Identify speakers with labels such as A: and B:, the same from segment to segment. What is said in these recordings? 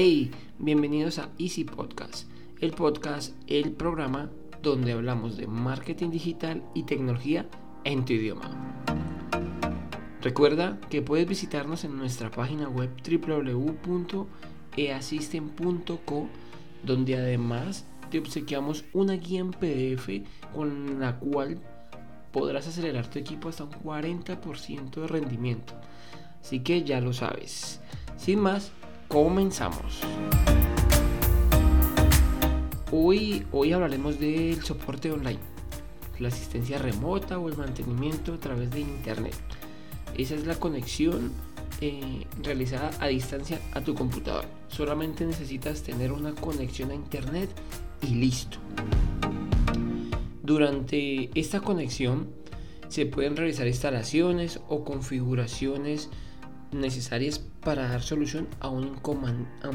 A: Hey, bienvenidos a Easy Podcast, el podcast, el programa donde hablamos de marketing digital y tecnología en tu idioma. Recuerda que puedes visitarnos en nuestra página web www.easystem.co donde además te obsequiamos una guía en PDF con la cual podrás acelerar tu equipo hasta un 40% de rendimiento. Así que ya lo sabes. Sin más, comenzamos. Hoy, hoy hablaremos del soporte online, la asistencia remota o el mantenimiento a través de Internet. Esa es la conexión eh, realizada a distancia a tu computador. Solamente necesitas tener una conexión a Internet y listo. Durante esta conexión se pueden realizar instalaciones o configuraciones necesarias para dar solución a un,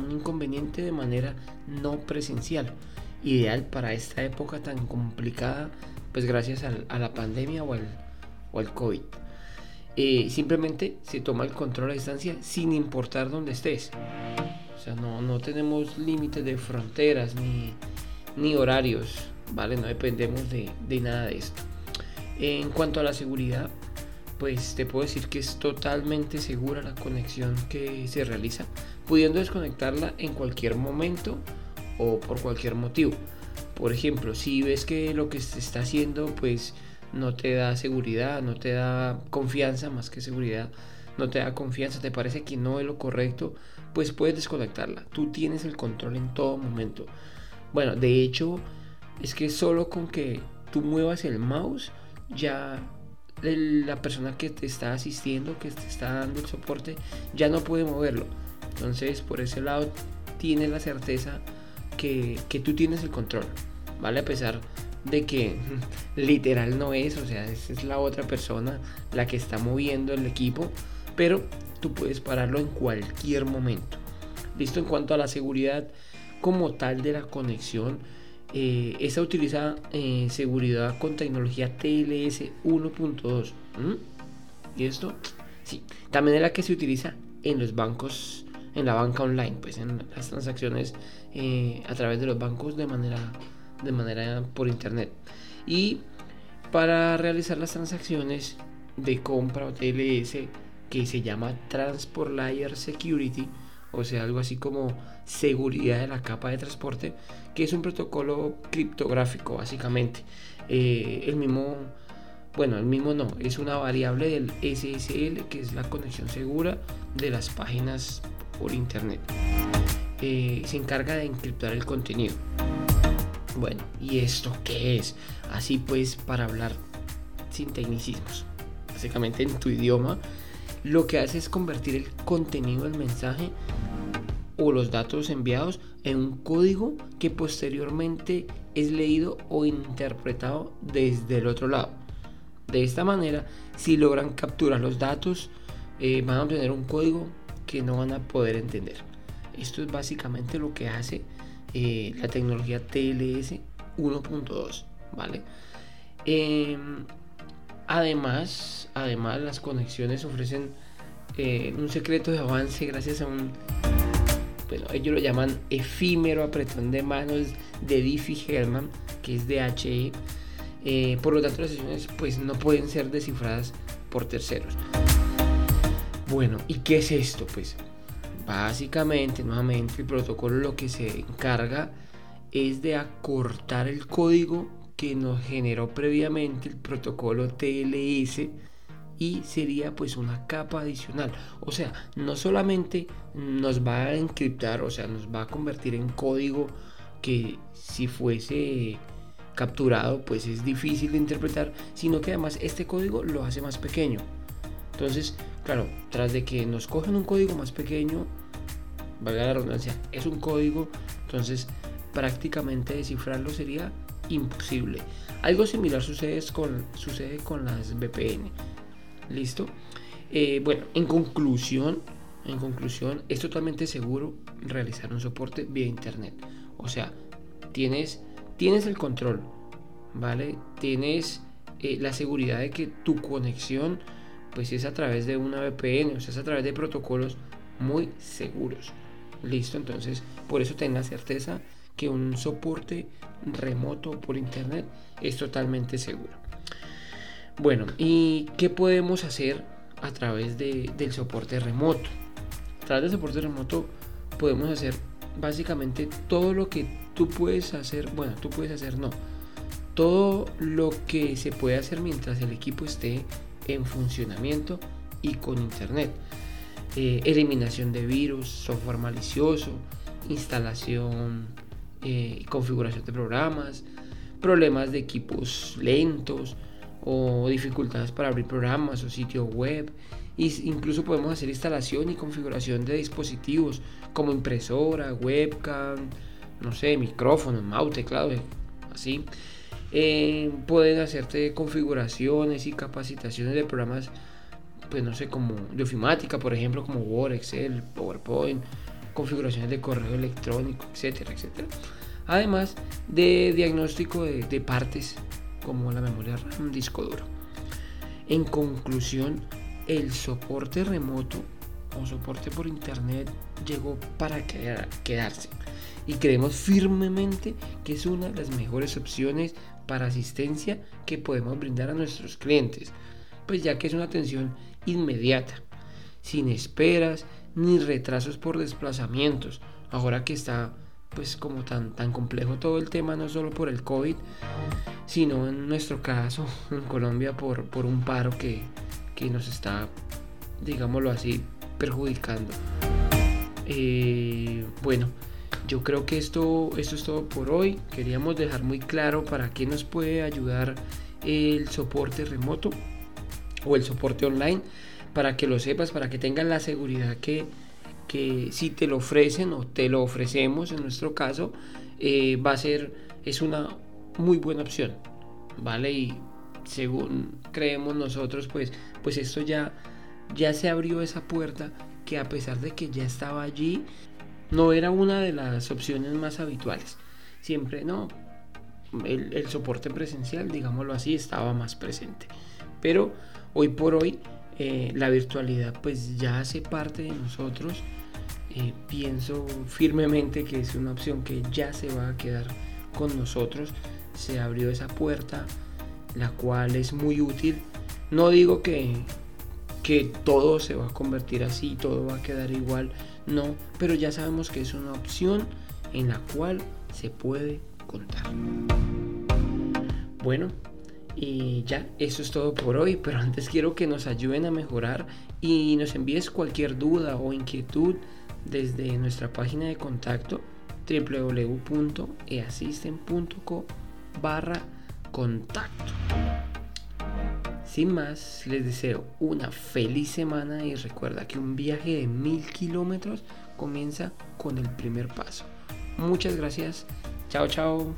A: inconveniente de manera no presencial, ideal para esta época tan complicada, pues gracias a la pandemia o al, COVID. Eh, simplemente se toma el control a distancia sin importar dónde estés. O sea, no, tenemos límites de fronteras ni, ni, horarios, ¿vale? No dependemos de, de nada de esto. En cuanto a la seguridad, pues te puedo decir que es totalmente segura la conexión que se realiza, pudiendo desconectarla en cualquier momento o por cualquier motivo. Por ejemplo, si ves que lo que se está haciendo pues no te da seguridad, no te da confianza más que seguridad, no te da confianza, te parece que no es lo correcto, pues puedes desconectarla. Tú tienes el control en todo momento. Bueno, de hecho, es que solo con que tú muevas el mouse ya la persona que te está asistiendo, que te está dando el soporte, ya no puede moverlo. Entonces, por ese lado, tienes la certeza que, tú tienes el control, ¿vale? A pesar de que literal no es, o sea, es la otra persona la que está moviendo el equipo, pero tú puedes pararlo en cualquier momento. Listo, en cuanto a la seguridad como tal de la conexión, eh, esta utiliza eh, seguridad con tecnología TLS 1.2. ¿Y esto? Sí. También es la que se utiliza en los bancos, en la banca online, pues en las transacciones eh, a través de los bancos de manera, de manera por internet. Y para realizar las transacciones de compra o TLS que se llama Transport Layer Security, o sea, algo así como seguridad de la capa de transporte, que es un protocolo criptográfico básicamente. Eh, el mismo, bueno, el mismo no, es una variable del SSL, que es la conexión segura de las páginas por internet. Eh, se encarga de encriptar el contenido. Bueno, ¿y esto qué es? Así pues, para hablar sin tecnicismos, básicamente en tu idioma, lo que hace es convertir el contenido del mensaje los datos enviados en un código que posteriormente es leído o interpretado desde el otro lado. De esta manera, si logran capturar los datos, eh, van a obtener un código que no van a poder entender. Esto es básicamente lo que hace eh, la tecnología TLS 1.2, ¿vale? Em, además, además, las conexiones ofrecen eh, un secreto de avance gracias a un ellos lo llaman efímero apretón de manos de Diffie-Hellman, que es DHE. Eh, por lo tanto, las sesiones pues, no pueden ser descifradas por terceros. Bueno, ¿y qué es esto? Pues básicamente, nuevamente, el protocolo lo que se encarga es de acortar el código que nos generó previamente el protocolo TLS y sería pues una capa adicional. O sea, no solamente nos va a encriptar, o sea, nos va a convertir en código que si fuese capturado pues es difícil de interpretar, sino que además este código lo hace más pequeño. Entonces, claro, tras de que nos cogen un código más pequeño, valga la redundancia, es un código, entonces prácticamente descifrarlo sería imposible. Algo similar sucede con, sucede con las VPN. ¿Listo? Eh, bueno, en conclusión, en conclusión, es totalmente seguro realizar un soporte vía internet. O sea, tienes, tienes el control, ¿vale? Tienes eh, la seguridad de que tu conexión pues es a través de una VPN, o sea, es a través de protocolos muy seguros. Listo, entonces por eso ten la certeza que un soporte remoto por internet es totalmente seguro. Bueno, ¿y qué podemos hacer a través del soporte remoto? A través del soporte remoto podemos hacer básicamente todo lo que tú puedes hacer, bueno, tú puedes hacer no, todo lo que se puede hacer mientras el equipo esté en funcionamiento y con internet. Eh, eliminación de virus, software malicioso, instalación y eh, configuración de programas, problemas de equipos lentos o dificultades para abrir programas o sitio web. incluso podemos hacer instalación y configuración de dispositivos como impresora, webcam, no sé, micrófono, mouse, teclado, así. Eh, pueden hacerte configuraciones y capacitaciones de programas, pues no sé, como de ofimática, por ejemplo, como Word, Excel, PowerPoint, configuraciones de correo electrónico, etcétera, etcétera. Además de diagnóstico de partes como la memoria RAM, disco duro. En conclusión, el soporte remoto o soporte por internet llegó para quedarse y creemos firmemente que es una de las mejores opciones para asistencia que podemos brindar a nuestros clientes, pues ya que es una atención inmediata, sin esperas ni retrasos por desplazamientos, ahora que está pues como tan, tan complejo todo el tema, no solo por el COVID, sino en nuestro caso en Colombia por, por un paro que, que nos está, digámoslo así, perjudicando. Eh, bueno, yo creo que esto, esto es todo por hoy. Queríamos dejar muy claro para qué nos puede ayudar el soporte remoto o el soporte online, para que lo sepas, para que tengan la seguridad que, que si te lo ofrecen o te lo ofrecemos en nuestro caso, eh, va a ser, es una muy buena opción, ¿vale? Y según creemos nosotros, pues, pues esto ya, ya se abrió esa puerta que a pesar de que ya estaba allí, no era una de las opciones más habituales. Siempre no, el, soporte presencial, digámoslo así, estaba más presente. Pero hoy por hoy eh, la virtualidad pues ya hace parte de nosotros. Eh, pienso firmemente que es una opción que ya se va a quedar con nosotros. Se abrió esa puerta, la cual es muy útil. No digo que, que todo se va a convertir así, todo va a quedar igual no, pero ya sabemos que es una opción en la cual se puede contar. Bueno, y ya, eso es todo por hoy, pero antes quiero que nos ayuden a mejorar y nos envíes cualquier duda o inquietud desde nuestra página de contacto www.easisten.co barra contacto. Sin más, les deseo una feliz semana y recuerda que un viaje de mil kilómetros comienza con el primer paso. Muchas gracias. Chao, chao.